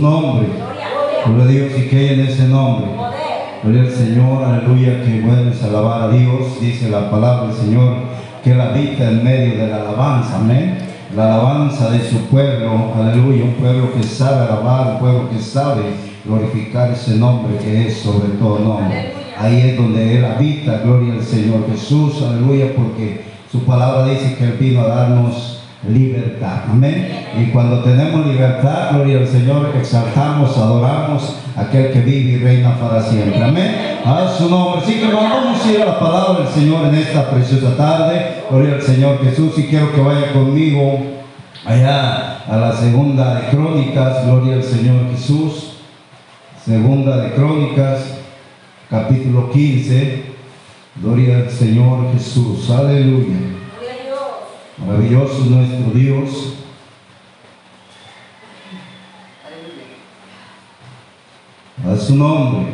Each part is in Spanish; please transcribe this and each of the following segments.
nombre. Gloria a Dios y que en ese nombre. Gloria al Señor, aleluya, que bueno es alabar a Dios. Dice la palabra del Señor que Él habita en medio de la alabanza, amén. La alabanza de su pueblo, aleluya, un pueblo que sabe alabar, un pueblo que sabe glorificar ese nombre que es sobre todo nombre. Ahí es donde Él habita, gloria al Señor Jesús, aleluya, porque su palabra dice que Él vino a darnos libertad. Amén. Y cuando tenemos libertad, gloria al Señor, exaltamos, adoramos a aquel que vive y reina para siempre. Amén. A su nombre. Así que vamos a ir a la palabra del Señor en esta preciosa tarde. Gloria al Señor Jesús. Y quiero que vaya conmigo allá a la segunda de Crónicas. Gloria al Señor Jesús. Segunda de Crónicas, capítulo 15. Gloria al Señor Jesús. Aleluya. Maravilloso es nuestro Dios. A su nombre.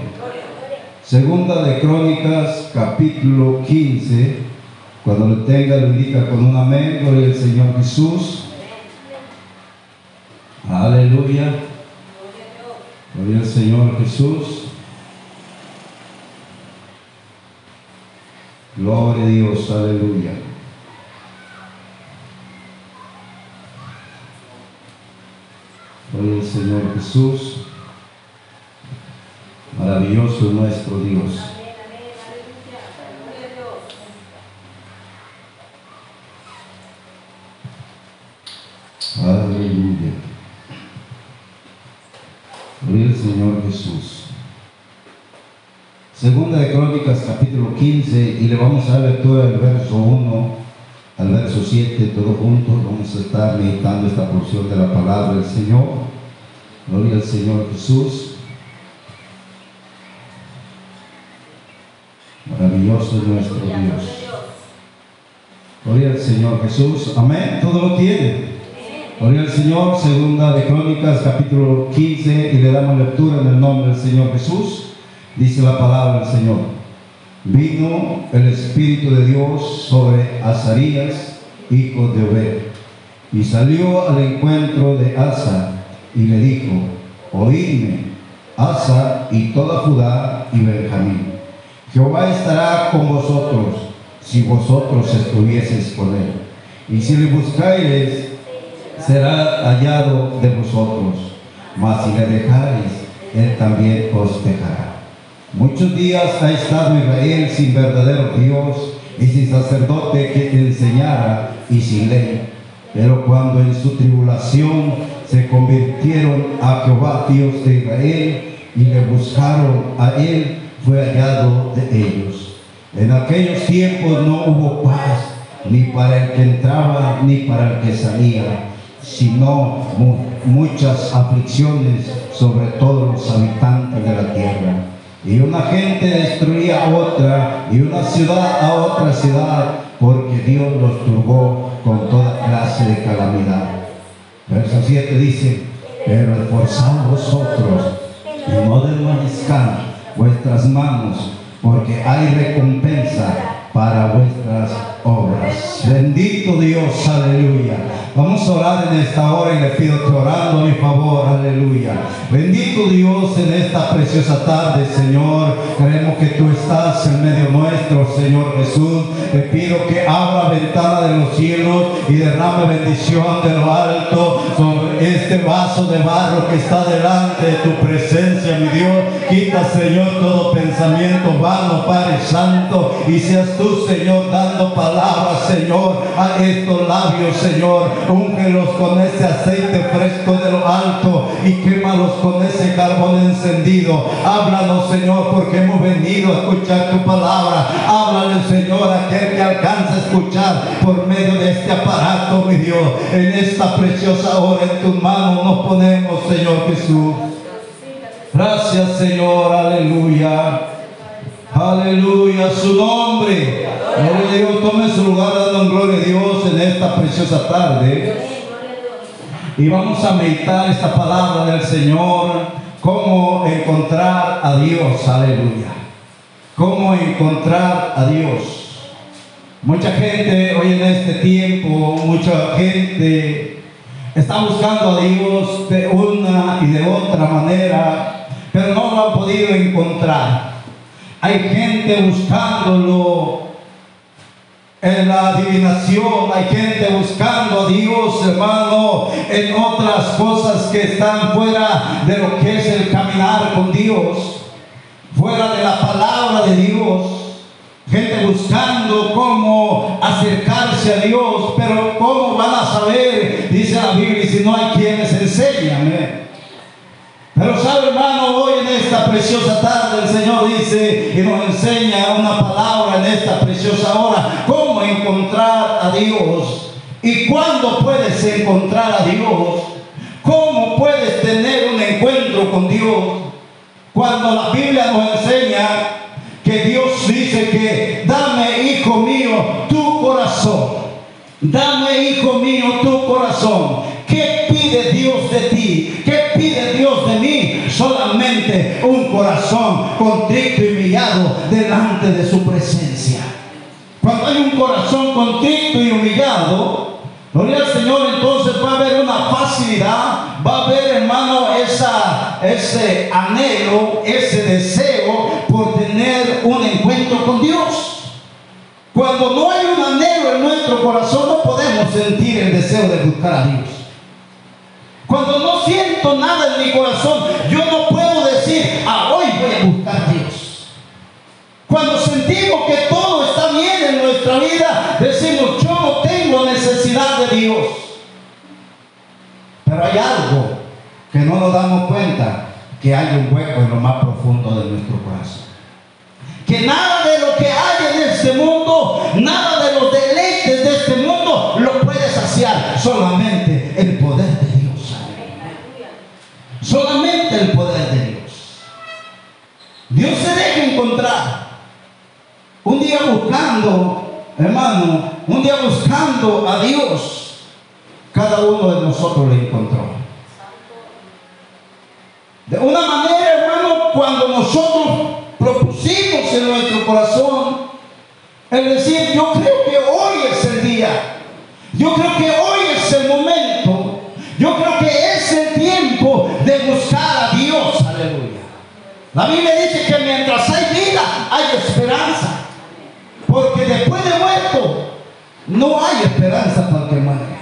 Segunda de Crónicas, capítulo 15. Cuando lo tenga, lo indica con un amén. Gloria al Señor Jesús. Aleluya. Gloria al Señor Jesús. Gloria a Dios. Aleluya. Gloria al Señor Jesús. Maravilloso nuestro Dios. Aleluya. Gloria al Señor Jesús. Segunda de Crónicas capítulo 15 y le vamos a dar lectura del verso 1 al verso 7, todos juntos vamos a estar meditando esta porción de la palabra del Señor. Gloria al Señor Jesús. Maravilloso es nuestro Dios. Gloria al Señor Jesús. Amén. Todo lo tiene. Gloria al Señor. Segunda de Crónicas, capítulo 15. Y le damos lectura en el nombre del Señor Jesús. Dice la palabra del Señor. Vino el Espíritu de Dios sobre Azarías, hijo de Obed. Y salió al encuentro de Asa y le dijo, oídme, Asa y toda Judá y Benjamín. Jehová estará con vosotros si vosotros estuvieseis con él. Y si le buscareis, será hallado de vosotros. Mas si le dejareis, él también os dejará. Muchos días ha estado Israel sin verdadero Dios y sin sacerdote que te enseñara y sin ley. Pero cuando en su tribulación se convirtieron a Jehová Dios de Israel y le buscaron a él, fue hallado de ellos. En aquellos tiempos no hubo paz, ni para el que entraba, ni para el que salía, sino mu muchas aflicciones sobre todos los habitantes de la tierra. Y una gente destruía a otra, y una ciudad a otra ciudad, porque Dios los turbó con toda clase de calamidad. Verso 7 dice, pero esforzados vosotros, y no desvanezcan vuestras manos, porque hay recompensa para vuestras Bendito Dios, aleluya. Vamos a orar en esta hora y le pido que orando mi favor, aleluya. Bendito Dios en esta preciosa tarde, Señor. Creemos que tú estás en medio nuestro, Señor Jesús. Te pido que abra ventana de los cielos y derrame bendición de lo alto sobre este vaso de barro que está delante de tu presencia, mi Dios. Quita, Señor, todo pensamiento vano, Padre Santo, y seas tú, Señor, dando palabras, Señor, a estos labios, Señor. Úngelos con ese aceite fresco de lo alto y quémalos con ese carbón encendido. Háblanos, Señor, porque hemos venido a escuchar tu palabra. Háblale, Señor, a aquel que alcanza a escuchar por medio de este aparato, mi Dios. En esta preciosa hora en tus manos nos ponemos, Señor Jesús. Gracias, Señor, aleluya. Aleluya, su nombre. Gloria a Dios, tome su lugar dando gloria a Dios en esta preciosa tarde. Y vamos a meditar esta palabra del Señor, cómo encontrar a Dios, aleluya. Cómo encontrar a Dios. Mucha gente hoy en este tiempo, mucha gente está buscando a Dios de una y de otra manera, pero no lo ha podido encontrar. Hay gente buscándolo en la adivinación, hay gente buscando a Dios, hermano, en otras cosas que están fuera de lo que es el caminar con Dios, fuera de la palabra de Dios. Gente buscando cómo acercarse a Dios, pero cómo van a saber, dice la Biblia, si no hay quienes enseñan. ¿eh? Pero sabe hermano, hoy en esta preciosa tarde el Señor dice y nos enseña una palabra en esta preciosa hora, cómo encontrar a Dios y cuándo puedes encontrar a Dios, cómo puedes tener un encuentro con Dios. Cuando la Biblia nos enseña que Dios dice que dame, hijo mío, tu corazón. Dame, Un corazón contrito y humillado delante de su presencia. Cuando hay un corazón contrito y humillado, gloria al Señor, entonces va a haber una facilidad, va a haber, hermano, esa, ese anhelo, ese deseo por tener un encuentro con Dios. Cuando no hay un anhelo en nuestro corazón, no podemos sentir el deseo de buscar a Dios. Cuando no siento nada en mi corazón, yo no decir, ah, hoy voy a buscar Dios. Cuando sentimos que todo está bien en nuestra vida, decimos, yo no tengo necesidad de Dios. Pero hay algo que no nos damos cuenta, que hay un hueco en lo más profundo de nuestro corazón. Que nada de lo que hay en este mundo, nada de los deleites de este mundo lo puede saciar, solamente el poder de Dios. Solamente Dios se deja encontrar. Un día buscando, hermano, un día buscando a Dios, cada uno de nosotros le encontró. De una manera, hermano, cuando nosotros propusimos en nuestro corazón el decir, yo creo que hoy es el día, yo creo que hoy es el momento, yo creo que es el tiempo de buscar a Dios, aleluya. La Biblia dice que mientras hay vida, hay esperanza, porque después de muerto, no hay esperanza para el que.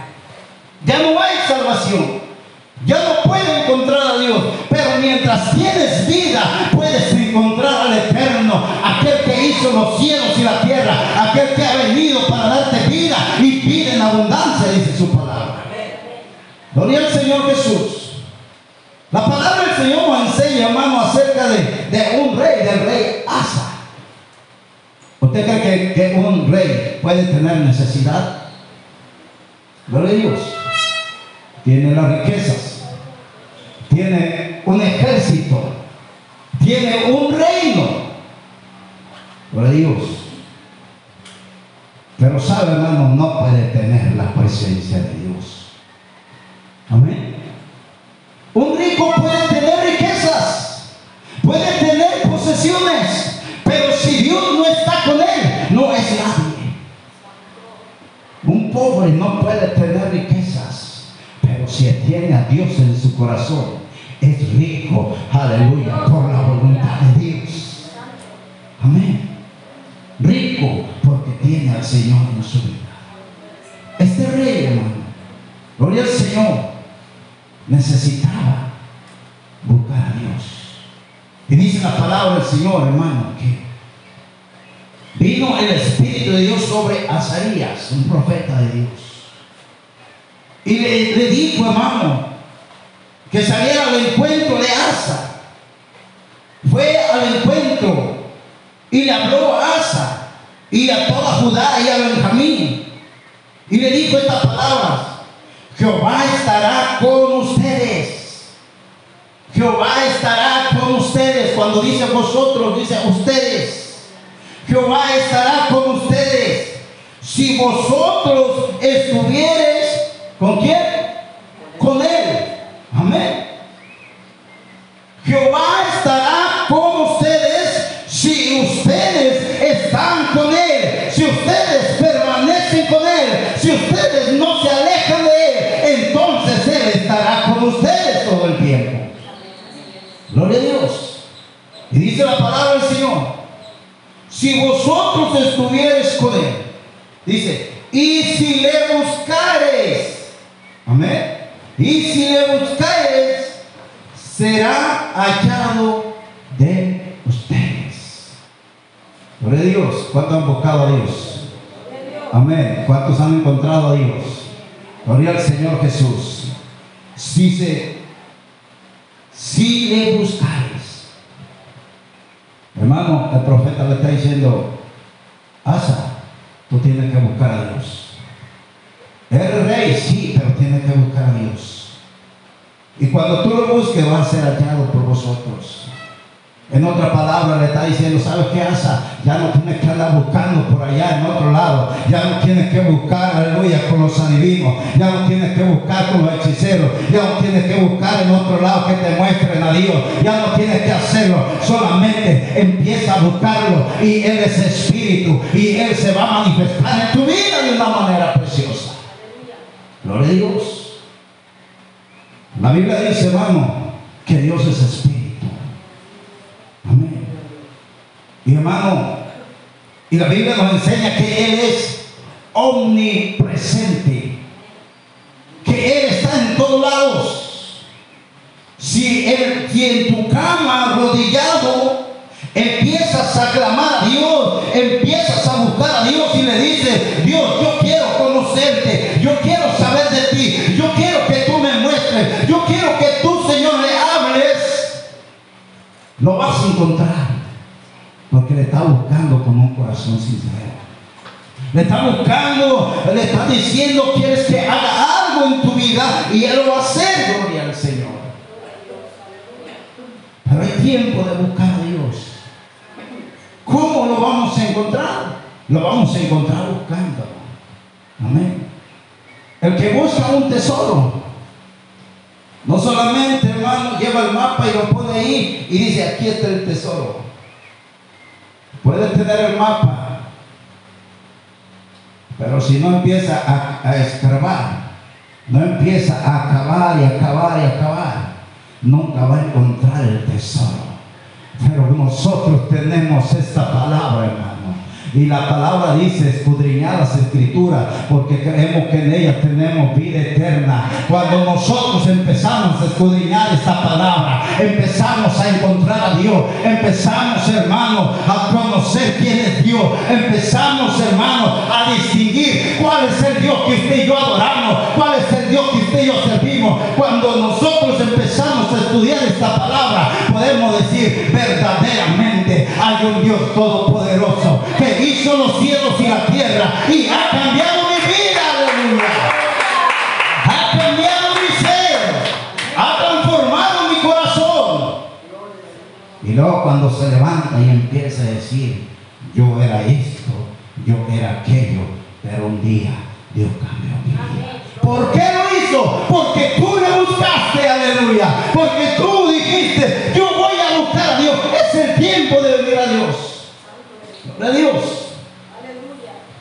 Ya no hay salvación. Ya no puedo encontrar a Dios, pero mientras tienes vida, puedes encontrar al Eterno, aquel que hizo los cielos y la tierra, aquel que ha venido para darte vida y vida en abundancia, dice su palabra. Gloria al Señor Jesús. La palabra del Señor nos enseña, hermano, acerca de, de un rey, del rey Asa. ¿Usted cree que, un rey puede tener necesidad? Gloria a Dios. Tiene las riquezas tiene un ejército, tiene un reino. Gloria a Dios. Pero sabe, hermano, no puede tener la presencia de Dios. Su corazón, es rico, aleluya, por la voluntad de Dios. Amén. Rico porque tiene al Señor en su vida. Este rey, hermano, gloria al Señor, necesitaba buscar a Dios. Y dice la palabra del Señor, hermano, que vino el Espíritu de Dios sobre Azarías, un profeta de Dios. Y le, le dijo, hermano, que saliera al encuentro de Asa. Fue al encuentro y le habló a Asa y a toda Judá y a Benjamín. Y le dijo estas palabras, Jehová estará con ustedes. Jehová estará con ustedes. Cuando dice vosotros, dice ustedes. Jehová estará con ustedes. Si vosotros estuvieres, ¿con quién? Con él. Estuvieres con él. Dice, y si le buscares, amén, y si le buscares, será hallado de ustedes. Gloria a Dios, ¿cuántos han buscado a Dios? Amén, ¿cuántos han encontrado a Dios? Gloria al Señor Jesús. Dice, si le buscares. Hermano, el profeta le está diciendo, Asa, tú tienes que buscar a Dios. Eres rey, sí, pero tienes que buscar a Dios. Y cuando tú lo busques, va a ser hallado por vosotros. En otra palabra le está diciendo, ¿sabes qué hace? Ya no tienes que andar buscando por allá en otro lado. Ya no tienes que buscar, aleluya, con los adivinos. Ya no tienes que buscar con los hechiceros. Ya no tienes que buscar en otro lado que te muestren a Dios. Ya no tienes que hacerlo. Solamente empieza a buscarlo. Y Él es espíritu. Y Él se va a manifestar en tu vida de una manera preciosa. Gloria a Dios. La Biblia dice, hermano, que Dios es espíritu. Amén. Y hermano, y la Biblia nos enseña que Él es omnipresente, que Él está en todos lados. Si, él, si en tu cama arrodillado empiezas a clamar a Dios, empiezas a buscar a Dios y le dices, Dios, yo quiero conocerte, yo quiero saber de ti, yo quiero que tú me muestres, yo quiero que tú, Señor, le hables, lo vas a encontrar. Porque le está buscando con un corazón sincero. Le está buscando, le está diciendo, quieres que haga algo en tu vida y Él lo va a hacer, gloria al Señor. Pero hay tiempo de buscar a Dios. ¿Cómo lo vamos a encontrar? Lo vamos a encontrar buscando. Amén. El que busca un tesoro, no solamente, hermano, lleva el mapa y lo pone ahí y dice, aquí está el tesoro. Puede tener el mapa, pero si no empieza a, a escarbar, no empieza a acabar y acabar y acabar, nunca va a encontrar el tesoro. Pero nosotros tenemos esta palabra, hermano. Y la palabra dice, escudriñar las escrituras, porque creemos que en ellas tenemos vida eterna. Cuando nosotros empezamos a escudriñar esta palabra, empezamos a encontrar a Dios, empezamos, hermano, a conocer quién es Dios, empezamos, hermano, a distinguir cuál es el Dios que usted y yo adoramos, cuál es el Dios que usted y yo servimos. Cuando nosotros esta palabra, podemos decir verdaderamente hay un Dios todopoderoso que hizo los cielos y la tierra y ha cambiado mi vida, aleluya. Ha cambiado mi ser, ha transformado mi corazón. Y luego cuando se levanta y empieza a decir, yo era esto, yo era aquello, pero un día Dios cambió mi vida. ¿Por qué lo hizo? Porque tú aleluya. Porque tú dijiste, yo voy a buscar a Dios. Es el tiempo de venir a Dios. Gloria a Dios.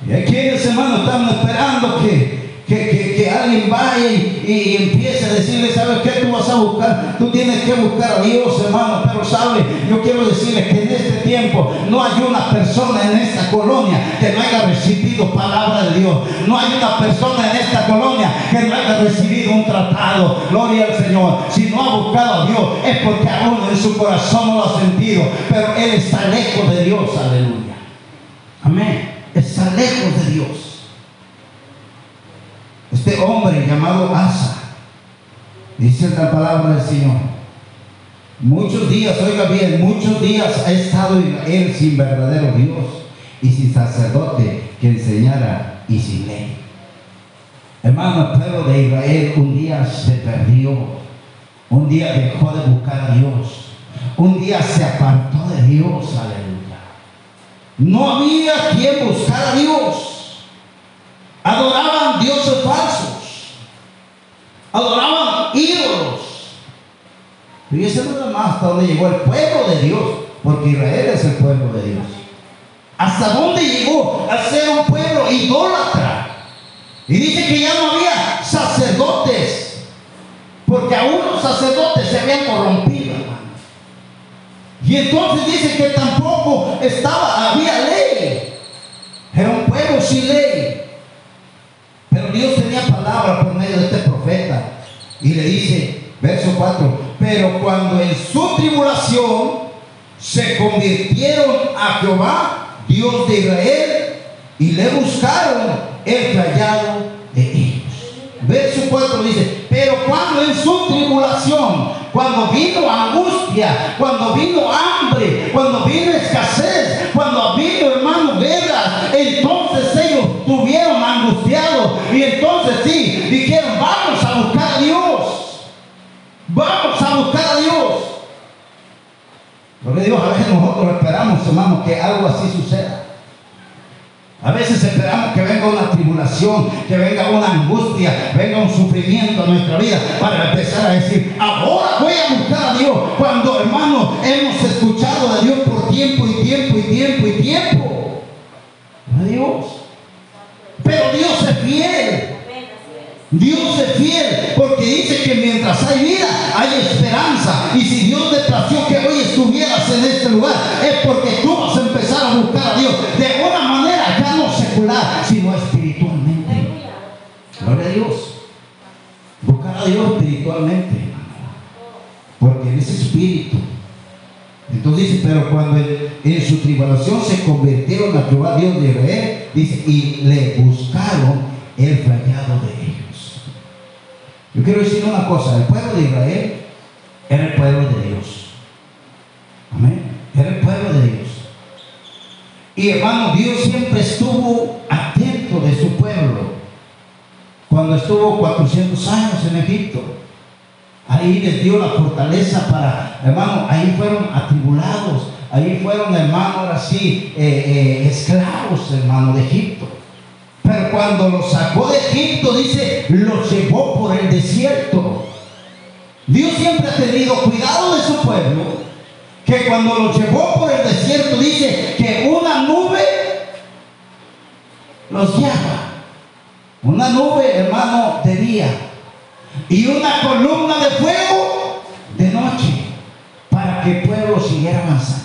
Y hay quienes, hermanos, están esperando que, que, que- que alguien vaya y, y empiece a decirle, ¿sabes qué? Tú vas a buscar, tú tienes que buscar a Dios, hermano. Pero, ¿sabe? Yo quiero decirles que en este tiempo no hay una persona en esta colonia que no haya recibido palabra de Dios. No hay una persona en esta colonia que no haya recibido un tratado. Gloria al Señor. Si no ha buscado a Dios es porque aún en su corazón no lo ha sentido. Pero Él está lejos de Dios. Aleluya. Amén. Está lejos de Dios. Este hombre llamado Asa, dice la palabra del Señor. Muchos días, oiga bien, muchos días ha estado Israel sin verdadero Dios y sin sacerdote que enseñara y sin ley. Hermano, el pueblo de Israel un día se perdió, un día dejó de buscar a Dios, un día se apartó de Dios, aleluya. No había quien buscar a Dios. Adoraban dioses falsos. Adoraban ídolos. Y ese no más hasta donde llegó el pueblo de Dios, porque Israel es el pueblo de Dios. ¿Hasta dónde llegó a ser un pueblo idólatra? Y dice que ya no había sacerdotes, porque aún los sacerdotes se habían corrompido, hermano. Y entonces dice que tampoco estaba, había ley. Era un pueblo sin ley. Y le dice, verso 4, pero cuando en su tribulación se convirtieron a Jehová, Dios de Israel, y le buscaron el callado de ellos. Verso 4 dice, pero cuando en su tribulación, cuando vino angustia, cuando vino hambre, cuando vino escasez, cuando vino, hermano, guerras, entonces ellos tuvieron angustiados y entonces sí, dijeron, vamos a buscar a Dios. Vamos a buscar a Dios. Porque Dios, a veces nosotros esperamos, hermano, que algo así suceda. A veces esperamos que venga una tribulación, que venga una angustia, venga un sufrimiento a nuestra vida para empezar a decir, ahora voy a buscar a Dios. Cuando, hermano, hemos escuchado de Dios por tiempo y tiempo y tiempo y tiempo. A Dios. Pero Dios es fiel. Dios es fiel porque dice que mientras hay vida hay esperanza. Y si Dios te plació que hoy estuvieras en este lugar, es porque tú vas a empezar a buscar a Dios de una manera ya no secular, sino espiritualmente. Gloria a Dios. Buscar a Dios espiritualmente, Porque en ese espíritu. Entonces dice, pero cuando en, su tribulación se convirtieron a Jehová Dios de Israel, dice, y le buscaron el fallado de ellos. Yo quiero decir una cosa, el pueblo de Israel era el pueblo de Dios. Amén. Era el pueblo de Dios. Y hermano, Dios siempre estuvo atento de su pueblo. Cuando estuvo 400 años en Egipto, ahí les dio la fortaleza para, hermano, ahí fueron atribulados, ahí fueron, hermano, ahora sí, eh, eh, esclavos, hermano, de Egipto. Cuando los sacó de Egipto, dice, los llevó por el desierto. Dios siempre ha tenido cuidado de su pueblo, que cuando los llevó por el desierto, dice que una nube los lleva. Una nube, hermano, de día. Y una columna de fuego de noche, para que el pueblo siguiera avanzando.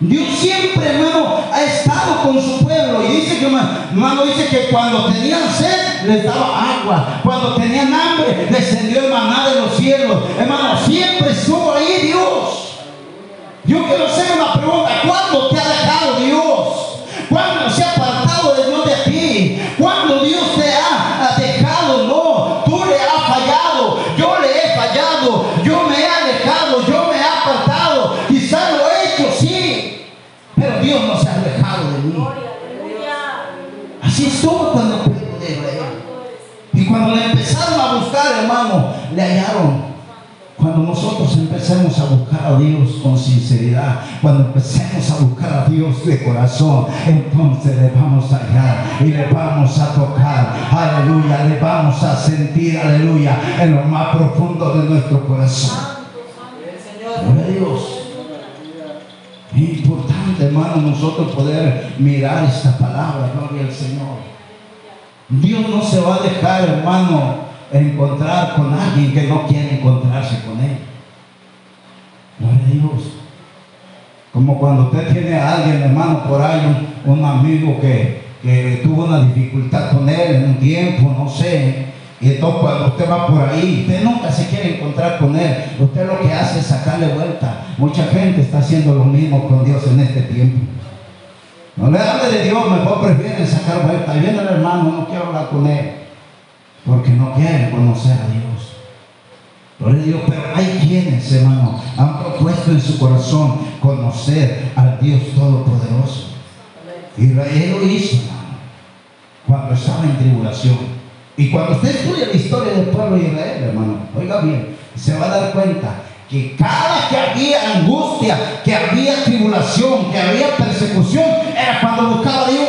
Dios siempre, hermano, ha estado con su pueblo. Y dice que, hermano, dice que cuando tenían sed, les daba agua. Cuando tenían hambre, descendió el maná de los cielos. Hermano, siempre estuvo ahí Dios. Yo quiero hacer una pregunta. ¿Cuándo cuando le empezaron a buscar, hermano, le hallaron. Cuando nosotros empecemos a buscar a Dios con sinceridad, cuando empecemos a buscar a Dios de corazón, entonces le vamos a hallar y le vamos a tocar, aleluya, le vamos a sentir, aleluya, en lo más profundo de nuestro corazón. Gloria a Dios. Importante, hermano, nosotros poder mirar esta palabra, gloria al Señor. Dios no se va a dejar, hermano, encontrar con alguien que no quiere encontrarse con Él. Gloria a Dios. Como cuando usted tiene a alguien, hermano, por ahí, un, amigo que, que tuvo una dificultad con él en un tiempo, no sé, y entonces cuando usted va por ahí, usted nunca se quiere encontrar con Él. Usted lo que hace es sacarle vuelta. Mucha gente está haciendo lo mismo con Dios en este tiempo. No le hable de Dios, mejor prefieren sacar vuelta. Viene el hermano, no quiero hablar con Él. Porque no quiere conocer a Dios. A Dios, pero hay quienes, hermano, han propuesto en su corazón conocer al Dios Todopoderoso. Israel lo hizo, hermano, cuando estaba en tribulación. Y cuando usted estudia la historia del pueblo de Israel, hermano, oiga bien, se va a dar cuenta que cada que había angustia, que había tribulación, que había persecución, era cuando buscaba a Dios.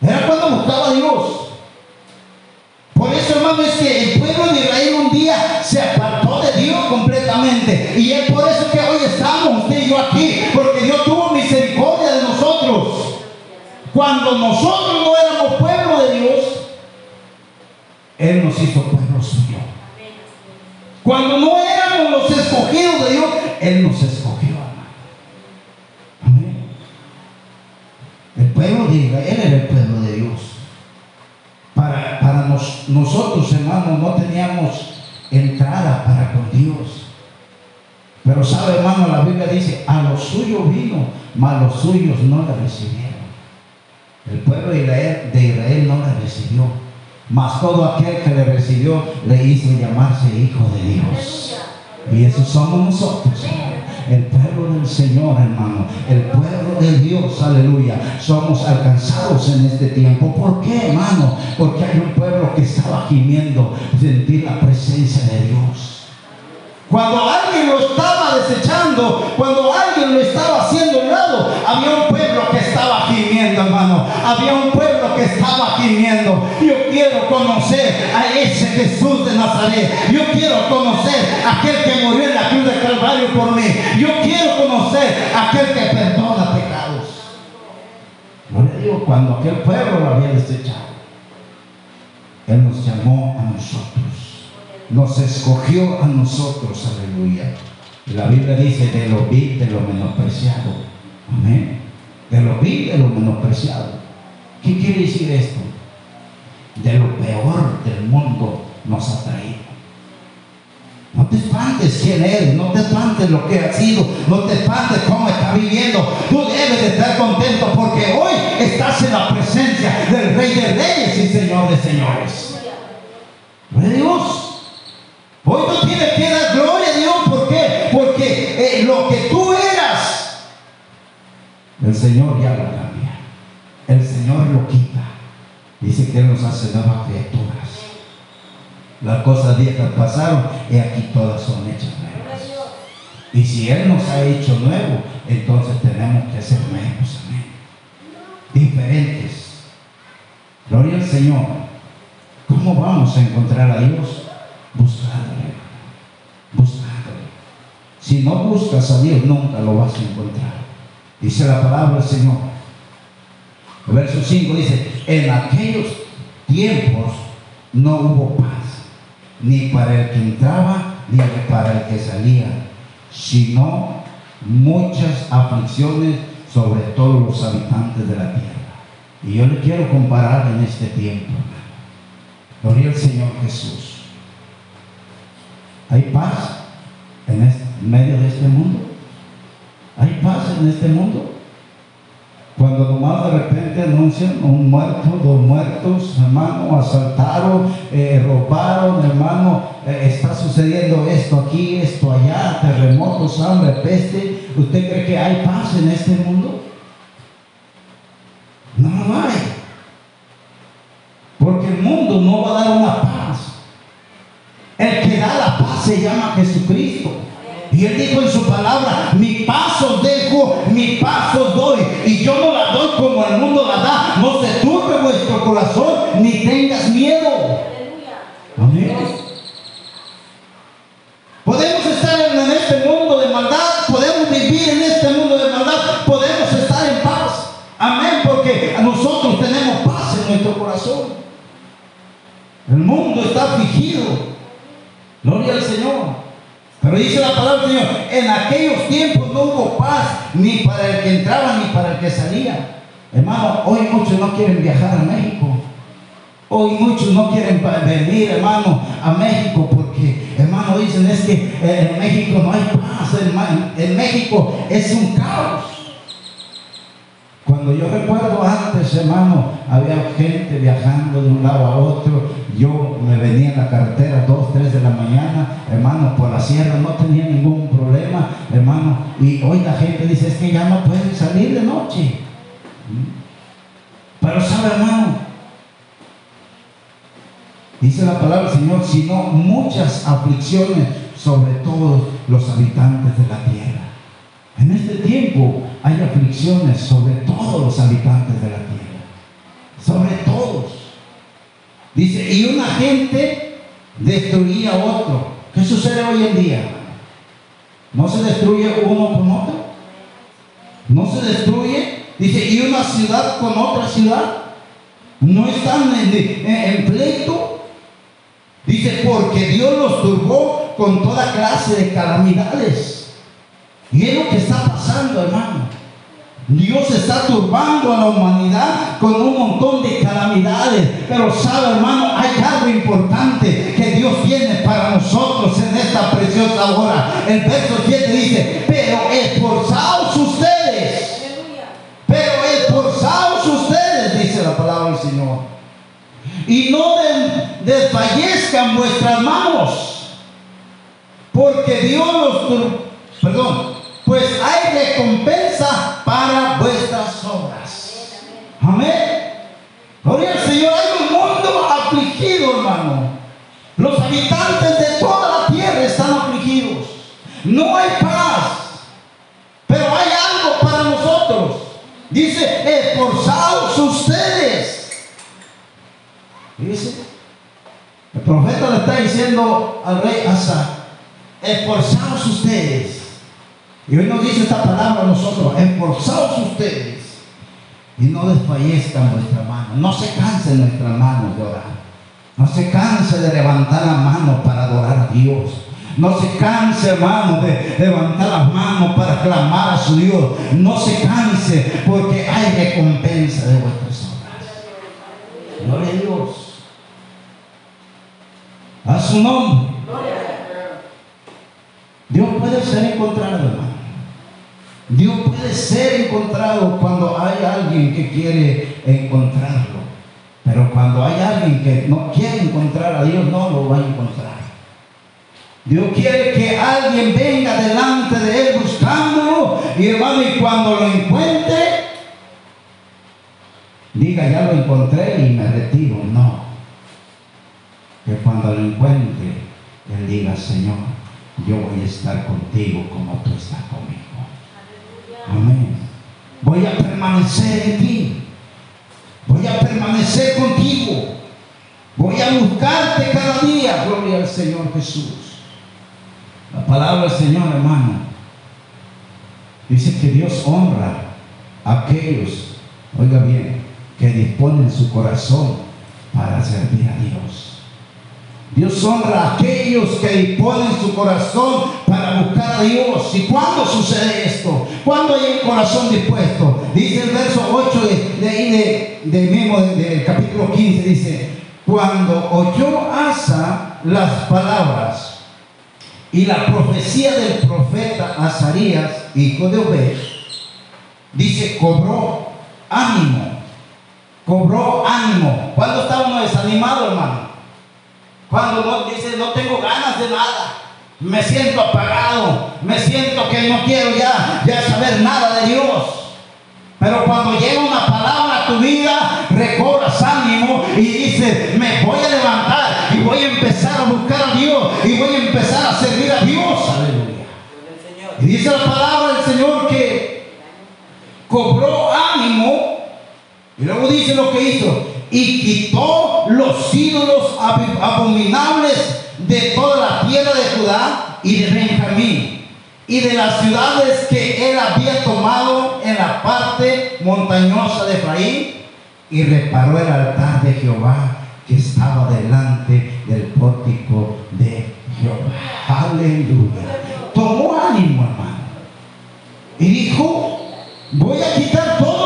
Era cuando buscaba a Dios. Por eso, hermano, es que el pueblo de Israel un día se apartó de Dios completamente. Y es por eso que hoy estamos usted y yo aquí, porque Dios tuvo misericordia de nosotros. Cuando nosotros no éramos pueblo de Dios, Él nos hizo pueblo. Cuando no éramos los escogidos de Dios, Él nos escogió, Amén. El pueblo de Israel era el pueblo de Dios. Para, para nosotros, hermanos, no teníamos entrada para con Dios. Pero sabe, hermano, la Biblia dice, a los suyos vino, mas los suyos no la recibieron. El pueblo de Israel, de Israel no la recibió mas todo aquel que le recibió le hizo llamarse hijo de Dios. Y eso somos nosotros, el pueblo del Señor, hermano, el pueblo de Dios, aleluya. Somos alcanzados en este tiempo. ¿Por qué, hermano? Porque hay un pueblo que estaba gimiendo sentir la presencia de Dios. Cuando alguien lo estaba desechando, cuando alguien lo estaba haciendo a había un pueblo que estaba gimiendo, hermano. Había un pueblo estaba gimiendo. Yo quiero conocer a ese Jesús de Nazaret. Yo quiero conocer a aquel que murió en la cruz de Calvario por mí. Yo quiero conocer a aquel que perdona pecados. No le digo, cuando aquel pueblo lo había desechado, Él nos llamó a nosotros nos escogió a nosotros, aleluya. La Biblia dice de lo vil, de lo menospreciado. Amén. De lo vil, de lo menospreciado. ¿Qué quiere decir esto? De lo peor del mundo nos ha traído. No te espantes quién eres, no te espantes lo que has sido, no te espantes cómo estás viviendo. Tú debes de estar contento porque hoy estás en la presencia del Rey de Reyes y Señor de Señores. Gloria Dios. Hoy tú tienes que dar gloria a Dios. ¿Por qué? Porque eh, lo que tú eras, el Señor ya lo Señor lo quita. Dice que Él nos hace nuevas criaturas. Las cosas viejas pasaron y aquí todas son hechas nuevas. Y si Él nos ha hecho nuevo, entonces tenemos que ser nuevos. Amén. Diferentes. Gloria al Señor. ¿Cómo vamos a encontrar a Dios? Buscándole. Buscándole. Si no buscas a Dios, nunca lo vas a encontrar. Dice la palabra del Señor. Verso 5 dice, en aquellos tiempos no hubo paz, ni para el que entraba, ni para el que salía, sino muchas aflicciones sobre todos los habitantes de la tierra. Y yo le quiero comparar en este tiempo. Gloria al Señor Jesús. ¿Hay paz en, este, en medio de este mundo? ¿Hay paz en este mundo? Cuando nomás de repente anuncian un muerto, dos muertos, hermano, asaltaron, eh, robaron, hermano, eh, está sucediendo esto aquí, esto allá, terremotos, hambre, peste. ¿Usted cree que hay paz en este mundo? No hay. Porque el mundo no va a dar una paz. El que da la paz se llama Jesucristo. Y él dijo en su palabra, mi paso dejo, mi paso doy. Y yo como el mundo la da. No se turbe vuestro corazón, ni tengas miedo. Amén. Podemos estar en, este mundo de maldad, podemos vivir en este mundo de maldad, podemos estar en paz. Amén, porque nosotros tenemos paz en nuestro corazón. El mundo está afligido. Gloria al Señor. Pero dice la palabra del Señor, en aquellos tiempos no hubo paz ni para el que entraba ni para el que salía. Hermano, hoy muchos no quieren viajar a México. Hoy muchos no quieren venir, hermano, a México porque, hermano, dicen es que eh, en México no hay paz, hermano. En México es un caos. Cuando yo recuerdo antes, hermano, había gente viajando de un lado a otro. Yo me venía en la carretera 2, 3 de la mañana, hermano, por la sierra, no tenía ningún problema, hermano. Y hoy la gente dice, es que ya no pueden salir de noche. Pero sabe, hermano, dice la palabra del Señor, sino muchas aflicciones sobre todos los habitantes de la tierra. En este tiempo hay aflicciones sobre todos los habitantes de la tierra. Sobre todos. Dice, y una gente destruía a otro. ¿Qué sucede hoy en día? ¿No se destruye uno con otro? ¿No se destruye? Dice, y una ciudad con otra ciudad. ¿No están en, pleito? Dice, porque Dios los turbó con toda clase de calamidades. Y es lo que está pasando, hermano. Dios está turbando a la humanidad con un montón de calamidades. Pero sabe, hermano, hay algo importante que Dios tiene para nosotros en esta preciosa hora. El verso 7 dice, pero esforzaos Señor. Y no desfallezcan vuestras manos. Porque Dios los... Perdón, pues hay recompensa para vuestras obras. Amén. Gloria al Señor. Hay un mundo afligido, hermano. Los habitantes de toda la tierra están afligidos. No hay paz. Pero hay algo para nosotros. Dice, esforzaos ustedes. Dice, el profeta le está diciendo al rey Asa, esforzaos ustedes y hoy nos dice esta palabra a nosotros, esforzaos ustedes y no desfallezcan vuestra mano, no se cansen nuestras manos de orar, no se canse de levantar la mano para adorar a Dios. No se canse, hermano, de levantar las manos para clamar a su Dios. No se canse porque hay recompensa de vuestras obras. Gloria a Dios. A su nombre. Dios puede ser encontrado, hermano. Dios puede ser encontrado cuando hay alguien que quiere encontrarlo. Pero cuando hay alguien que no quiere encontrar a Dios, no lo va a encontrar. Dios quiere que alguien venga delante de Él buscándolo y hermano, y cuando lo encuentre, diga, ya lo encontré y me retiro. No. Que cuando lo encuentre, Él diga, Señor, yo voy a estar contigo como tú estás conmigo. Amén. Voy a permanecer en ti. Voy a permanecer contigo. Voy a buscarte cada día. Gloria al Señor Jesús. La palabra del Señor, hermano, dice que Dios honra a aquellos, oiga bien, que disponen su corazón para servir a Dios. Dios honra a aquellos que disponen su corazón para buscar a Dios. ¿Y cuándo sucede esto? ¿Cuándo hay un corazón dispuesto? Dice el verso 8 de, de, mismo del capítulo 15, dice, cuando oyó Asa las palabras y la profecía del profeta Azarías, hijo de Obed, dice, cobró ánimo, cobró ánimo. ¿Cuándo está uno desanimado, hermano? Cuando no, dice, no tengo ganas de nada. Me siento apagado. Me siento que no quiero ya, ya saber nada de Dios. Pero cuando llega una palabra a tu vida, recobras ánimo y dices, me voy a levantar y voy a empezar a buscar a Dios y voy a empezar a servir a Dios. Aleluya. Y dice la palabra del Señor que cobró ánimo y luego dice lo que hizo y quitó los ídolos abominables de toda la tierra de Judá y de Benjamín y de las ciudades que él había tomado en la parte montañosa de Efraín y reparó el altar de Jehová que estaba delante del pórtico de Jehová. Aleluya. Tomó ánimo, hermano. Y dijo, voy a quitar ídolos.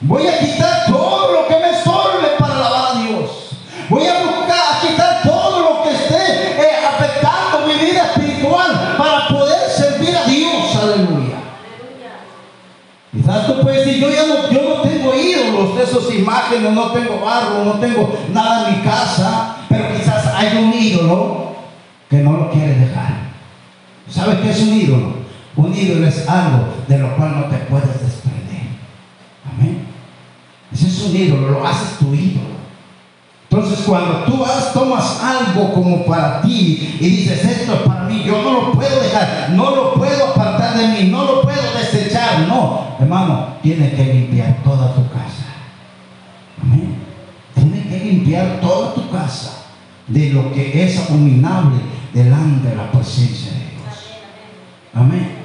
Voy a quitar todo lo que me estorbe para alabar a Dios. Voy a buscar, a quitar todo lo que esté eh, afectando mi vida espiritual para poder servir a Dios. Aleluya. Quizás tú puedes decir, yo ya no, yo no tengo ídolos de esas imágenes, no tengo barro, no tengo nada en mi casa, pero quizás hay un ídolo que no lo quiere dejar. ¿Sabes qué es un ídolo? Un ídolo es algo de lo cual no te puedes desprender. Amén. Ese es un ídolo, lo haces tu ídolo. Entonces cuando tú vas, tomas algo como para ti y dices, esto es para mí, yo no lo puedo dejar, no lo puedo apartar de mí, no lo puedo desechar. No, hermano, tienes que limpiar toda tu casa. Amén. Tienes que limpiar toda tu casa de lo que es abominable delante de la presencia de Dios. Amén.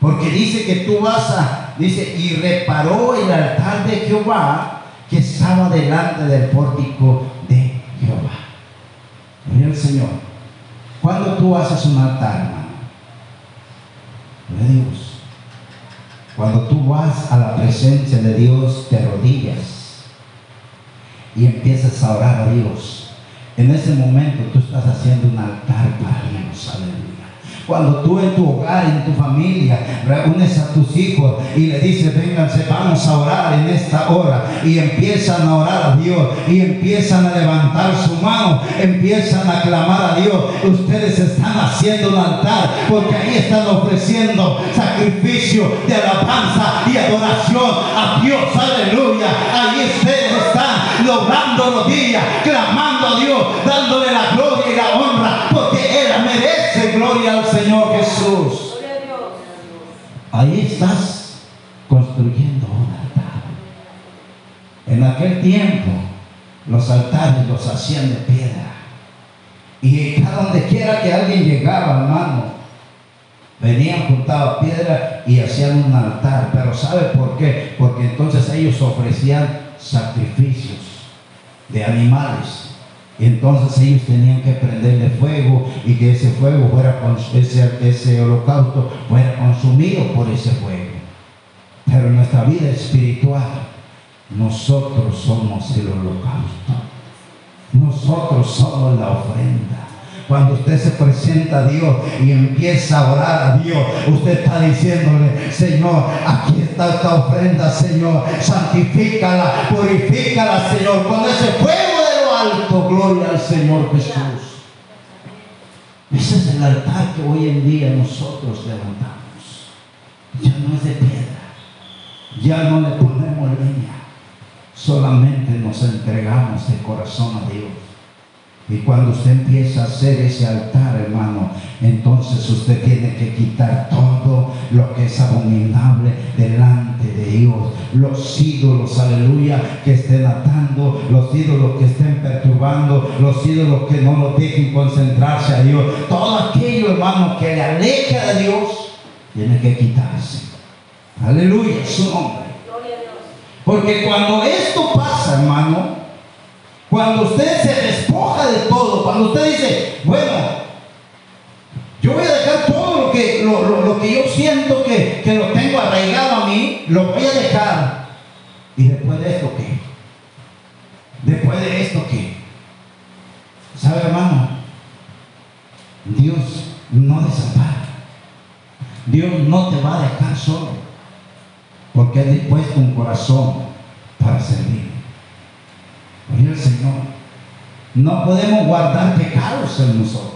Porque dice que tú vas a, dice, y reparó el altar de Jehová que estaba delante del pórtico de Jehová. Gloria el Señor. Cuando tú haces un altar, hermano, de Dios, cuando tú vas a la presencia de Dios, te rodillas y empiezas a orar a Dios, en ese momento tú estás haciendo un altar para Dios. Aleluya. Cuando tú en tu hogar, en tu familia, reúnes a tus hijos y le dices, vénganse, vamos a orar en esta hora. Y empiezan a orar a Dios y empiezan a levantar su mano, empiezan a clamar a Dios. Ustedes están haciendo un altar porque ahí están ofreciendo sacrificio de alabanza y adoración a Dios. Aleluya. Ahí ustedes están logrando los días, clamando a Dios, gloria al Señor Jesús. Ahí estás construyendo un altar. En aquel tiempo los altares los hacían de piedra. Y cada donde quiera que alguien llegaba, hermano, venían, juntaban piedra y hacían un altar. Pero ¿sabe por qué? Porque entonces ellos ofrecían sacrificios de animales. Y entonces ellos tenían que prenderle fuego y que ese fuego fuera, ese, ese holocausto fuera consumido por ese fuego. Pero en nuestra vida espiritual, nosotros somos el holocausto. Nosotros somos la ofrenda. Cuando usted se presenta a Dios y empieza a orar a Dios, usted está diciéndole, Señor, aquí está esta ofrenda, Señor, santifícala, purifícala, Señor, con ese fuego alto, gloria al Señor Jesús. Ese es el altar que hoy en día nosotros levantamos. Ya no es de piedra, ya no le ponemos leña, solamente nos entregamos de corazón a Dios. Y cuando usted empieza a hacer ese altar, hermano, entonces usted tiene que quitar todo lo que es abominable delante de Dios. Los ídolos, aleluya, que estén atando, los ídolos que estén perturbando, los ídolos que no lo dejen concentrarse a Dios. Todo aquello, hermano, que le aleja de Dios, tiene que quitarse. Aleluya, su nombre. Porque cuando esto pasa, hermano, cuando usted se despoja de todo, cuando usted dice, bueno, yo voy a dejar todo lo que, lo, que yo siento que, que, lo tengo arraigado a mí, lo voy a dejar. ¿Y después de esto qué? Después de esto qué? ¿Sabe, hermano? Dios no desampara. Dios no te va a dejar solo. Porque ha dispuesto un corazón para servir. Oye el Señor, no podemos guardar pecados en nosotros.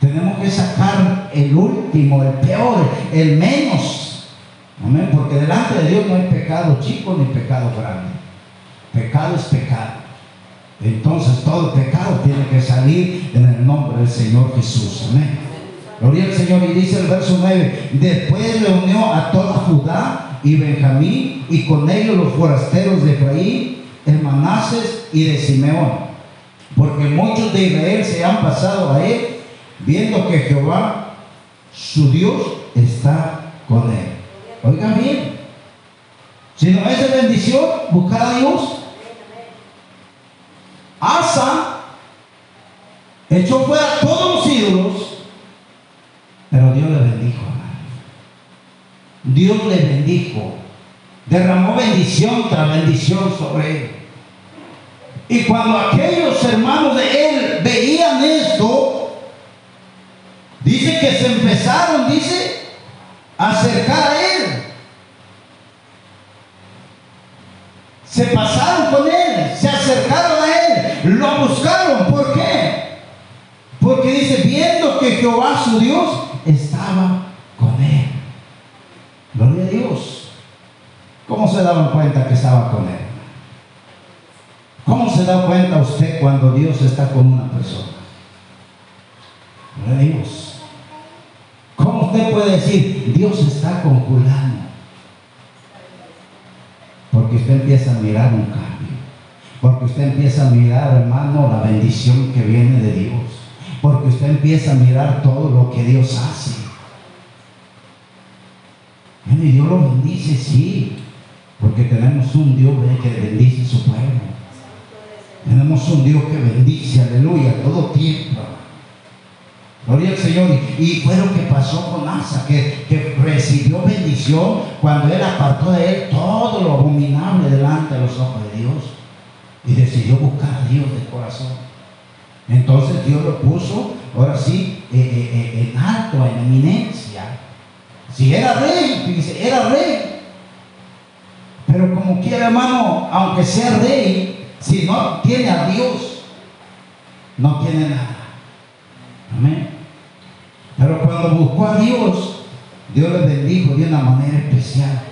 Tenemos que sacar el último, el peor, el menos. Amén. Porque delante de Dios no hay pecado chico ni pecado grande. Pecado es pecado. Entonces todo pecado tiene que salir en el nombre del Señor Jesús. Amén. Gloria al Señor. Y dice el verso 9, después reunió a toda Judá y Benjamín, y con ellos los forasteros de Efraín, de Manases y de Simeón. Porque muchos de Israel se han pasado a él, viendo que Jehová, su Dios, está con él. Oigan bien, si no es de bendición, buscar a Dios. Asa echó fuera todos los ídolos, pero Dios le bendijo. Dios le bendijo. Derramó bendición tras bendición sobre él. Y cuando aquellos hermanos de él veían esto, dice que se empezaron, dice, a acercar a él. Se pasaron con él, se acercaron a él, lo buscaron. ¿Por qué? Porque dice, viendo que Jehová su Dios estaba Gloria a Dios. ¿Cómo se daban cuenta que estaba con él? ¿Cómo se da cuenta usted cuando Dios está con una persona? Gloria a Dios. ¿Cómo usted puede decir, Dios está con fulano? Porque usted empieza a mirar un cambio. Porque usted empieza a mirar, hermano, la bendición que viene de Dios. Porque usted empieza a mirar todo lo que Dios hace. Y Dios lo bendice, sí, porque tenemos un Dios que bendice su pueblo. Tenemos un Dios que bendice, aleluya, todo tiempo. Gloria al Señor. Y fue lo que pasó con Asa, que, que recibió bendición cuando él apartó de él todo lo abominable delante ante los ojos de Dios y decidió buscar a Dios de corazón. Entonces Dios lo puso, ahora sí, eh, eh, eh, en alto, en eminencia. Si era rey, dice, era rey. Pero como quiera, hermano, aunque sea rey, si no tiene a Dios, no tiene nada. Amén. Pero cuando buscó a Dios, Dios le bendijo de una manera especial.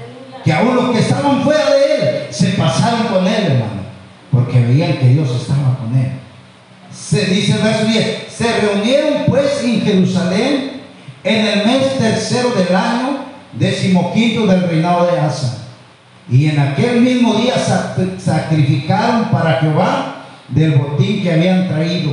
Que aún los que estaban fuera de él se pasaron con él, hermano. Porque veían que Dios estaba con él. Se dice el verso 10, se reunieron pues en Jerusalén en el mes tercero del año, decimoquinto del reinado de Asa. Y en aquel mismo día sacrificaron para Jehová del botín que habían traído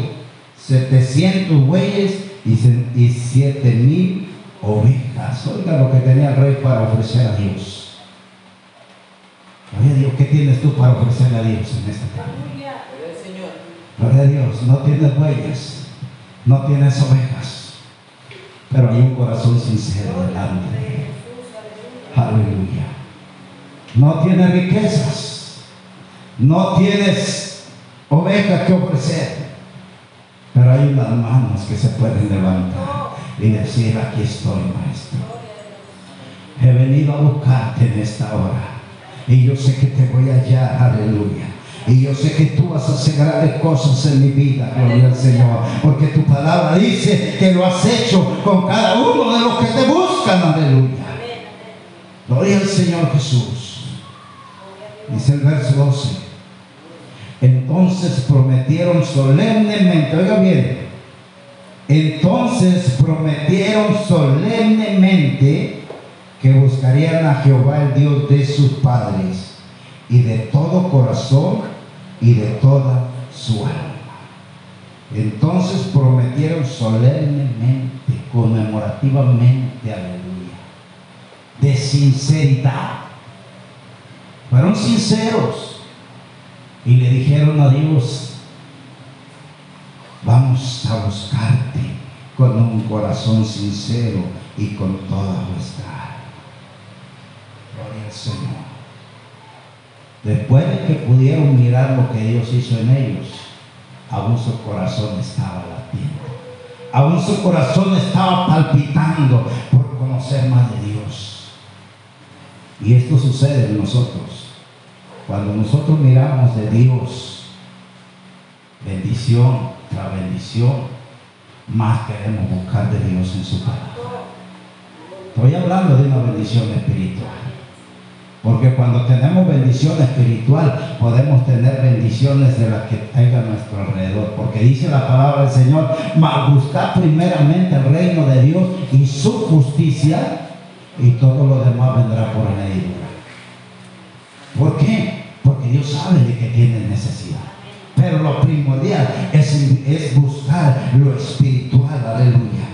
700 bueyes y 7 mil ovejas. Oiga lo que tenía el rey para ofrecer a Dios. Oye Dios, ¿qué tienes tú para ofrecerle a Dios en esta tarde? Gloria a Dios, no tienes bueyes, no tienes ovejas, pero hay un corazón sincero delante. Aleluya. No tienes riquezas, no tienes ovejas que ofrecer, pero hay unas manos que se pueden levantar y decir, aquí estoy, maestro. He venido a buscarte en esta hora y yo sé que te voy a hallar, aleluya. Y yo sé que tú vas a hacer grandes cosas en mi vida, gloria al Señor. Porque tu palabra dice que lo has hecho con cada uno de los que te buscan, aleluya. Gloria al Señor Jesús. Dice el verso 12. Entonces prometieron solemnemente, oiga bien, entonces prometieron solemnemente que buscarían a Jehová el Dios de sus padres y de todo corazón y de toda su alma. Entonces prometieron solemnemente, conmemorativamente, aleluya, de sinceridad. Fueron sinceros y le dijeron a Dios, vamos a buscarte con un corazón sincero y con toda nuestra alma. Gloria al Señor. Después de que pudieron mirar lo que Dios hizo en ellos, aún su corazón estaba latiendo. Aún su corazón estaba palpitando por conocer más de Dios. Y esto sucede en nosotros. Cuando nosotros miramos de Dios, bendición tras bendición, más queremos buscar de Dios en su palabra. Estoy hablando de una bendición espiritual. Porque cuando tenemos bendición espiritual, podemos tener bendiciones de las que tenga a nuestro alrededor. Porque dice la palabra del Señor, mas buscar primeramente el reino de Dios y su justicia, y todo lo demás vendrá por añadidura. ¿Por qué? Porque Dios sabe de que tiene necesidad. Pero lo primordial es, es buscar lo espiritual, aleluya.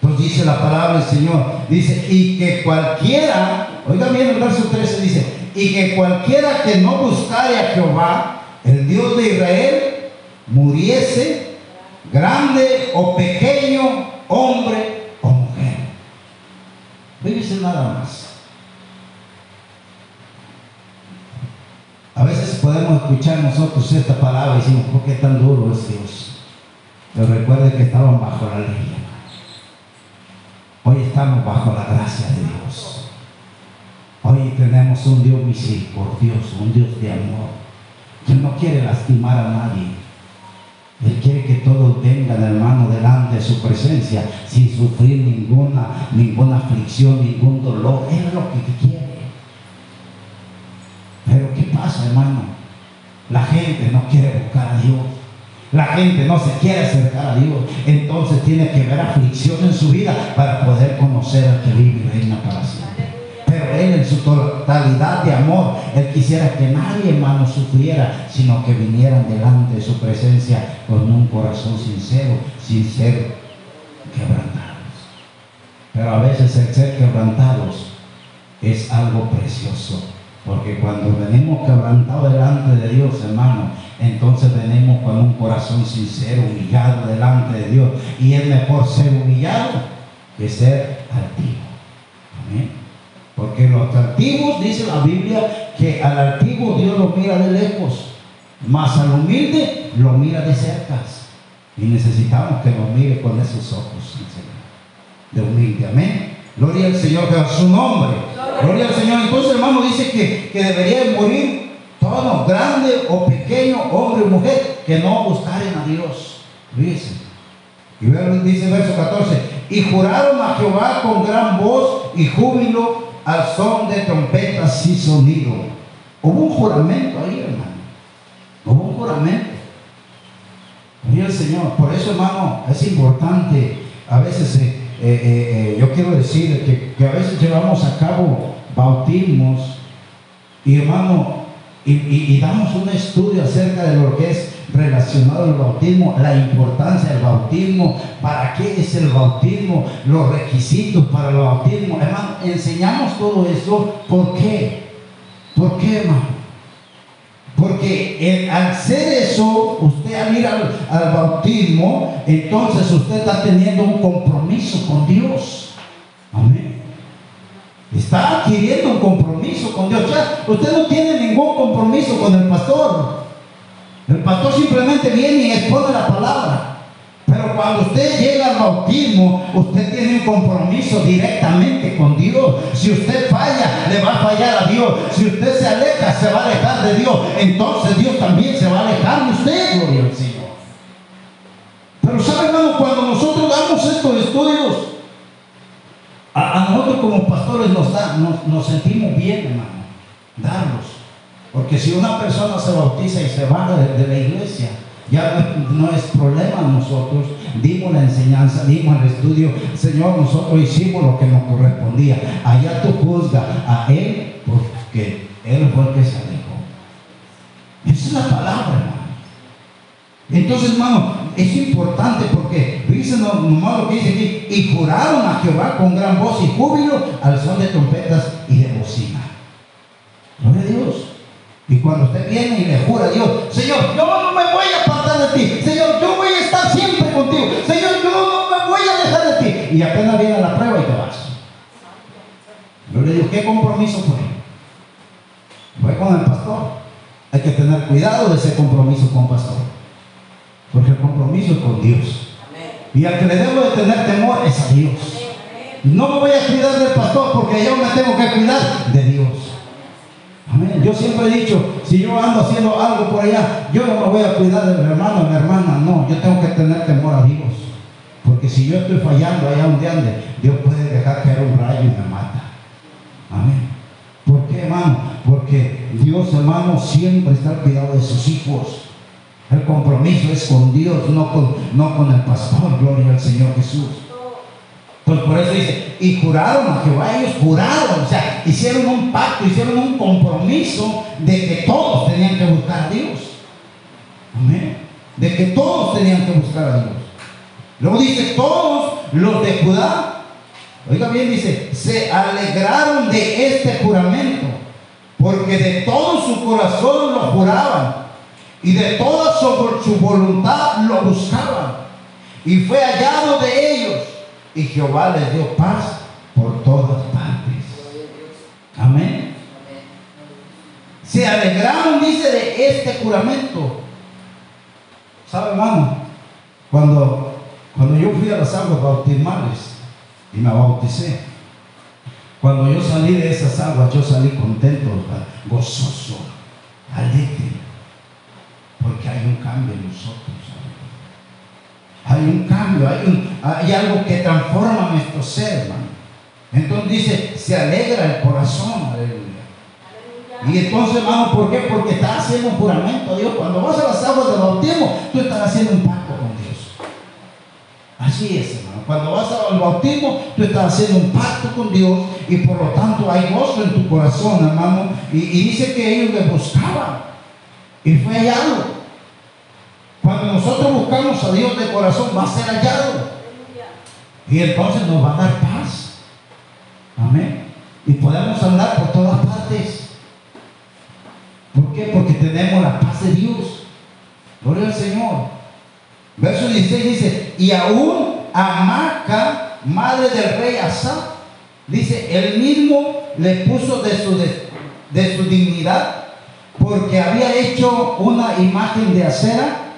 Entonces dice la palabra del Señor, dice, y que cualquiera Oiga bien el verso 13 dice, y que cualquiera que no buscare a Jehová, el Dios de Israel, muriese, grande o pequeño, hombre o mujer. Fíjese nada más. A veces podemos escuchar nosotros esta palabra y decimos, ¿por qué tan duro es Dios? Pero recuerden que estaban bajo la ley. Hoy estamos bajo la gracia de Dios. Hoy tenemos un Dios misericordioso, un Dios de amor, que no quiere lastimar a nadie. Él quiere que todos vengan, hermano, delante de su presencia sin sufrir ninguna, ninguna aflicción, ningún dolor. Es lo que quiere. Pero ¿qué pasa, hermano? La gente no quiere buscar a Dios. La gente no se quiere acercar a Dios. Entonces tiene que ver aflicción en su vida para poder conocer al que vive y reina para siempre. Él en su totalidad de amor, Él quisiera que nadie, hermano, sufriera, sino que vinieran delante de su presencia con un corazón sincero, sin ser quebrantados. Pero a veces el ser quebrantados es algo precioso, porque cuando venimos quebrantados delante de Dios, hermano, entonces venimos con un corazón sincero, humillado delante de Dios. Y es mejor ser humillado que ser altivo. Amén. Porque los atractivos, dice la Biblia, que al antiguo Dios lo mira de lejos, mas al humilde lo mira de cerca. Y necesitamos que nos mire con esos ojos, de humilde. Amén. Gloria al Señor, que a su nombre. Gloria al Señor. Entonces, hermano, dice que, que debería morir todo, grande o pequeño, hombre o mujer, que no buscaren a Dios. Dice. Y dice verso 14, y juraron a Jehová con gran voz y júbilo al son de trompetas y sonido. Hubo un juramento ahí, hermano. Hubo un juramento. Gloria el Señor. Por eso, hermano, es importante. A veces, eh, eh, eh, yo quiero decir que, a veces llevamos a cabo bautismos y, hermano, y, y damos un estudio acerca de lo que es relacionado al bautismo, la importancia del bautismo, para qué es el bautismo, los requisitos para el bautismo. Hermano, enseñamos todo eso. ¿Por qué? ¿Por qué, hermano? Porque al hacer eso, usted al ir al, al, bautismo, entonces usted está teniendo un compromiso con Dios. Amén. Está adquiriendo un compromiso con Dios. Sea, usted no tiene ningún compromiso con el pastor. El pastor simplemente viene y expone la palabra. Pero cuando usted llega al bautismo, usted tiene un compromiso directamente con Dios. Si usted falla, le va a fallar a Dios. Si usted se aleja, se va a alejar de Dios. Entonces Dios también se va a alejar de usted, gloria al Señor. Pero sabe, hermano, cuando nosotros damos estos estudios, a, a nosotros como pastores nos, da, nos, nos sentimos bien, hermano, darlos. Porque si una persona se bautiza y se va de, la iglesia, ya no, no, es problema nosotros. Dimos la enseñanza, dimos el estudio. Señor, nosotros hicimos lo que nos correspondía. Allá tú juzgas a él porque él fue el que se alejó. Esa es la palabra, hermano. Entonces, hermano, es importante porque dice nomás lo que dice aquí, y juraron a Jehová con gran voz y júbilo al son de trompetas y de bocina. Gloria a Dios. Y cuando usted viene y le jura a Dios, Señor, yo no me voy a apartar de ti. Señor, yo voy a estar siempre contigo. Señor, yo no me voy a dejar de ti. Y apenas viene la prueba y te vas. Yo le digo, ¿qué compromiso fue? Fue con el pastor. Hay que tener cuidado de ese compromiso con el pastor. Porque el compromiso es con Dios. Y al que le debo de tener temor es a Dios. No me voy a cuidar del pastor porque yo me tengo que cuidar de Dios. Amén. Yo siempre he dicho, si yo ando haciendo algo por allá, yo no me voy a cuidar de mi hermano o mi hermana, no, yo tengo que tener temor a Dios. Porque si yo estoy fallando allá donde ande, Dios puede dejar caer un rayo y me mata. Amén. ¿Por qué, hermano? Porque Dios, hermano, siempre está al cuidado de sus hijos. El compromiso es con Dios, no con, no con el pastor. Gloria al Señor Jesús. Por eso dice, y juraron a Jehová, ellos juraron, o sea, hicieron un pacto, hicieron un compromiso de que todos tenían que buscar a Dios. Amén. De que todos tenían que buscar a Dios. Luego dice, todos los de Judá, oiga bien, dice, se alegraron de este juramento, porque de todo su corazón lo juraban y de toda su, su voluntad lo buscaban. Y fue hallado de ellos y Jehová les dio paz por todas partes. Amén. Se alegraron, dice, de este juramento. ¿Sabe, hermano? Cuando, cuando yo fui a las aguas bautismales y me bauticé, cuando yo salí de esas aguas, yo salí contento, gozoso, alegre, porque hay un cambio en nosotros. Hay un cambio, hay, un, hay algo que transforma nuestro ser, hermano. Entonces dice, se alegra el corazón, aleluya. Y entonces, hermano, ¿por qué? Porque estás haciendo un juramento a Dios. Cuando vas a las aguas del bautismo, tú estás haciendo un pacto con Dios. Así es, hermano. Cuando vas al bautismo, tú estás haciendo un pacto con Dios y por lo tanto hay gozo en tu corazón, hermano. Y, dice que ellos le buscaban y fue hallado. Cuando nosotros buscamos a Dios de corazón, va a ser hallado. Y entonces nos va a dar paz. Amén. Y podemos andar por todas partes. ¿Por qué? Porque tenemos la paz de Dios. Gloria al Señor. Verso 16 dice, y aún Amaca, madre del rey Asa, dice, él mismo le puso de su, de, de su dignidad porque había hecho una imagen de acera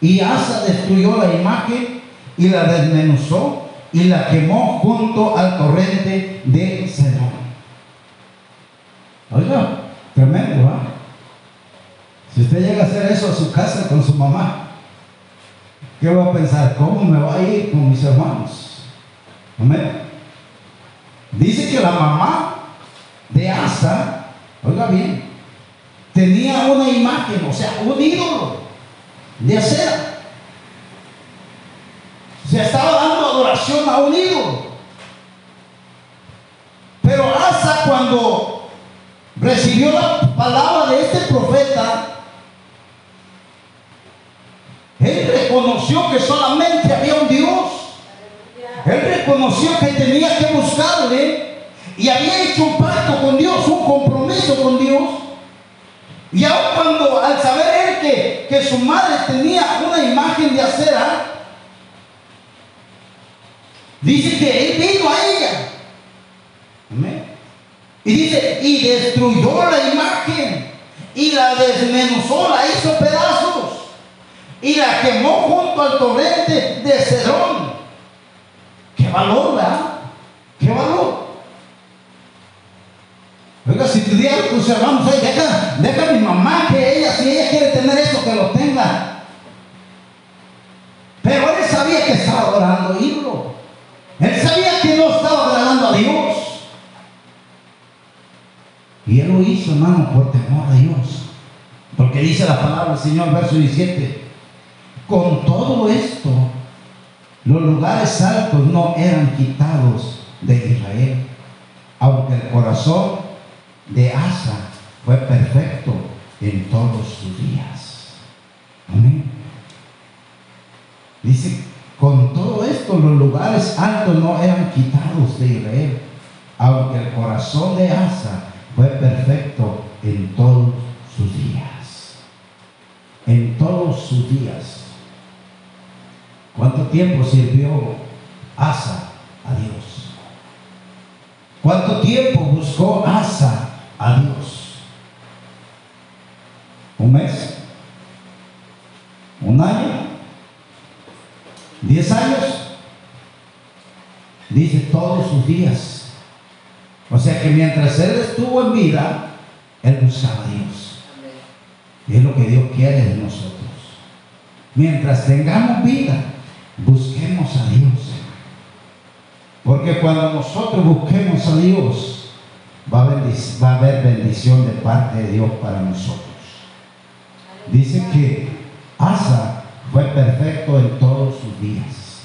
y Asa destruyó la imagen y la desmenuzó y la quemó junto al torrente de Cedrón. Oiga, tremendo, ¿ah? Si usted llega a hacer eso a su casa con su mamá, ¿qué va a pensar? ¿Cómo me va a ir con mis hermanos? Amén. Dice que la mamá de Asa, oiga bien, tenía una imagen, o sea, un ídolo de acera. Se estaba dando adoración a un ídolo. Pero Asa cuando recibió la palabra de este profeta, él reconoció que solamente había un Dios. Él reconoció que tenía que buscarle y había hecho un pacto con Dios, un compromiso con Dios. Y aun cuando al saber que, su madre tenía una imagen de acera, dice que él vino a ella. Y dice, y destruyó la imagen y la desmenuzó, la hizo pedazos y la quemó junto al torrente de Cedrón. Qué valor, ¿verdad? Qué valor. Oiga, si te dieron tus hermanos, deja, deja a mi mamá que ella, si ella quiere tener eso, que lo tenga. Pero él sabía que estaba adorando ídolo. Él sabía que no estaba agradando a Dios. Y él lo hizo, hermano, por temor a Dios. Porque dice la palabra del Señor, verso 17. Con todo esto, los lugares altos no eran quitados de Israel, aunque el corazón de Asa fue perfecto en todos sus días. Amén. Dice, con todo esto los lugares altos no eran quitados de Israel, aunque el corazón de Asa fue perfecto en todos sus días. En todos sus días. ¿Cuánto tiempo sirvió Asa a Dios? ¿Cuánto tiempo buscó Asa a Dios? ¿Un mes? ¿Un año? ¿Diez años? Dice todos sus días. O sea que mientras él estuvo en vida, él buscaba a Dios. Y es lo que Dios quiere de nosotros. Mientras tengamos vida, busquemos a Dios. Porque cuando nosotros busquemos a Dios, va a haber bendición de parte de Dios para nosotros. Dice que Asa fue perfecto en todos sus días.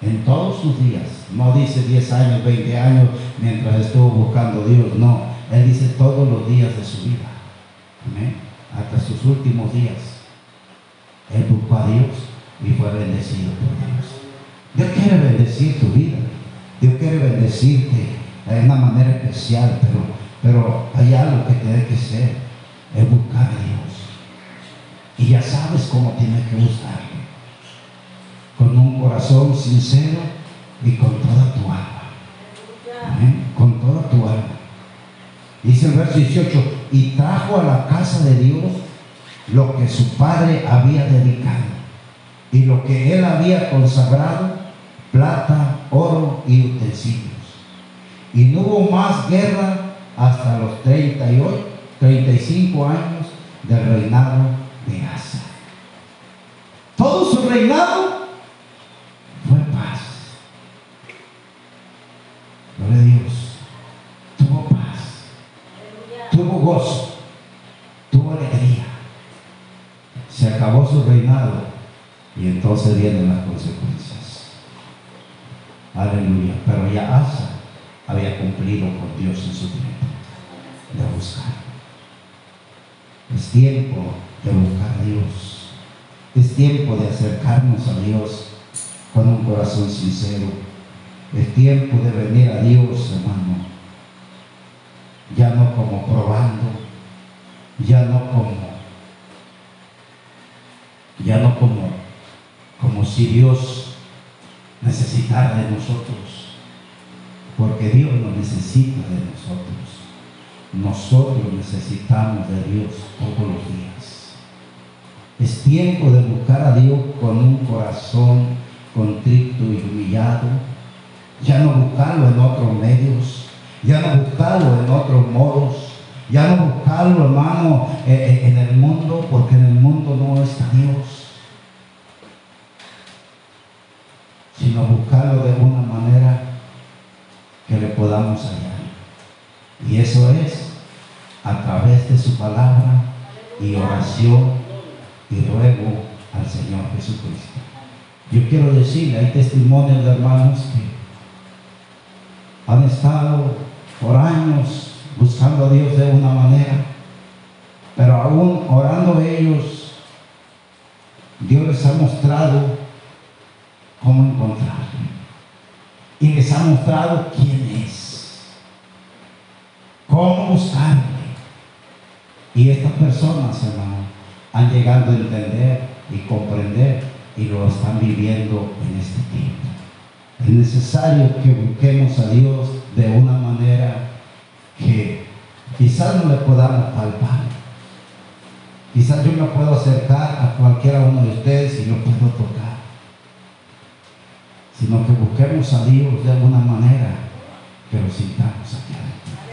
En todos sus días. No dice 10 años, 20 años mientras estuvo buscando a Dios. No. Él dice todos los días de su vida. Amén. Hasta sus últimos días. Él buscó a Dios y fue bendecido por Dios. Dios quiere bendecir tu vida. Dios quiere bendecirte de una manera especial, pero, pero hay algo que tiene que ser, es buscar a Dios. Y ya sabes cómo tienes que buscarlo. Con un corazón sincero y con toda tu alma. Amén. Con toda tu alma. Dice el verso 18, y trajo a la casa de Dios lo que su padre había dedicado y lo que él había consagrado, plata, oro y utensilios. Y no hubo más guerra hasta los 38, 35 años del reinado de Asa. Todo su reinado fue paz. Gloria a Dios. Tuvo paz. Tuvo gozo. Tuvo alegría. Se acabó su reinado y entonces vienen las consecuencias. Aleluya. Pero ya Asa había cumplido con Dios en su tiempo de buscar. Es tiempo de buscar a Dios. Es tiempo de acercarnos a Dios con un corazón sincero. Es tiempo de venir a Dios, hermano. Ya no como probando, ya no como, ya no como, como si Dios necesitara de nosotros, porque Dios no necesita de nosotros. Nosotros necesitamos de Dios todos los días. Es tiempo de buscar a Dios con un corazón contrito y humillado. Ya no buscarlo en otros medios, ya no buscarlo en otros modos, ya no buscarlo, hermano, eh, eh, en el mundo, porque en el mundo no está Dios. Sino buscarlo de una manera que le podamos hallar. Y eso es a través de su palabra y oración y ruego al Señor Jesucristo. Yo quiero decirle, hay testimonios de hermanos que han estado por años buscando a Dios de una manera, pero aún orando ellos, Dios les ha mostrado cómo encontrarle. Y les ha mostrado quién es, cómo buscarle. Y estas personas, hermano, han llegado a entender y comprender y lo están viviendo en este tiempo. Es necesario que busquemos a Dios de una manera que quizás no le podamos palpar. Quizás yo me puedo acercar a cualquiera uno de ustedes y lo puedo tocar. Sino que busquemos a Dios de alguna manera que lo sintamos aquí adentro.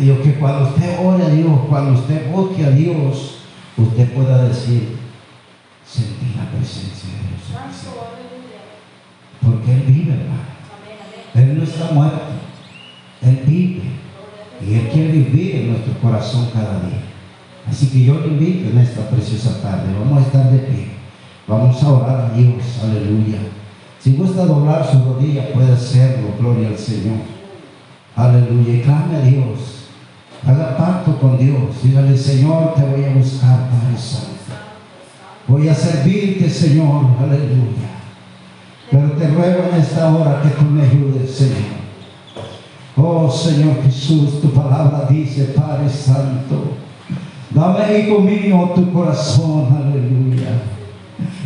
Digo que cuando usted ore a Dios, cuando usted busque a Dios, usted pueda decir, sentí la presencia de Dios. Porque Él vive, hermano. Él no está muerto. Él vive. Y Él quiere vivir en nuestro corazón cada día. Así que yo le invito en esta preciosa tarde. Vamos a estar de pie. Vamos a orar a Dios. Aleluya. Si gusta doblar su rodilla, puede hacerlo. Gloria al Señor. Aleluya. Y clame a Dios. Haga pacto con Dios. Dígale, Señor, te voy a buscar, Padre Santo. Voy a servirte, Señor. Aleluya. Pero te ruego en esta hora que tú me ayudes, Señor. Oh Señor Jesús, tu palabra dice, Padre Santo, dame, hijo mío, tu corazón, aleluya.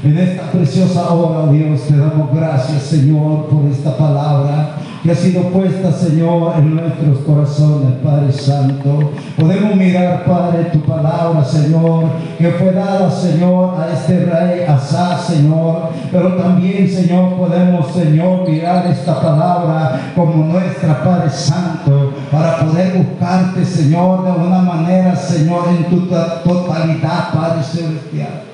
En esta preciosa hora, Dios, te damos gracias, Señor, por esta palabra que ha sido puesta, Señor, en nuestros corazones, Padre Santo. Podemos mirar, Padre, tu palabra, Señor, que fue dada, Señor, a este rey Asá, Señor. Pero también, Señor, podemos, Señor, mirar esta palabra como nuestra, Padre Santo, para poder buscarte, Señor, de una manera, Señor, en tu totalidad, Padre Celestial.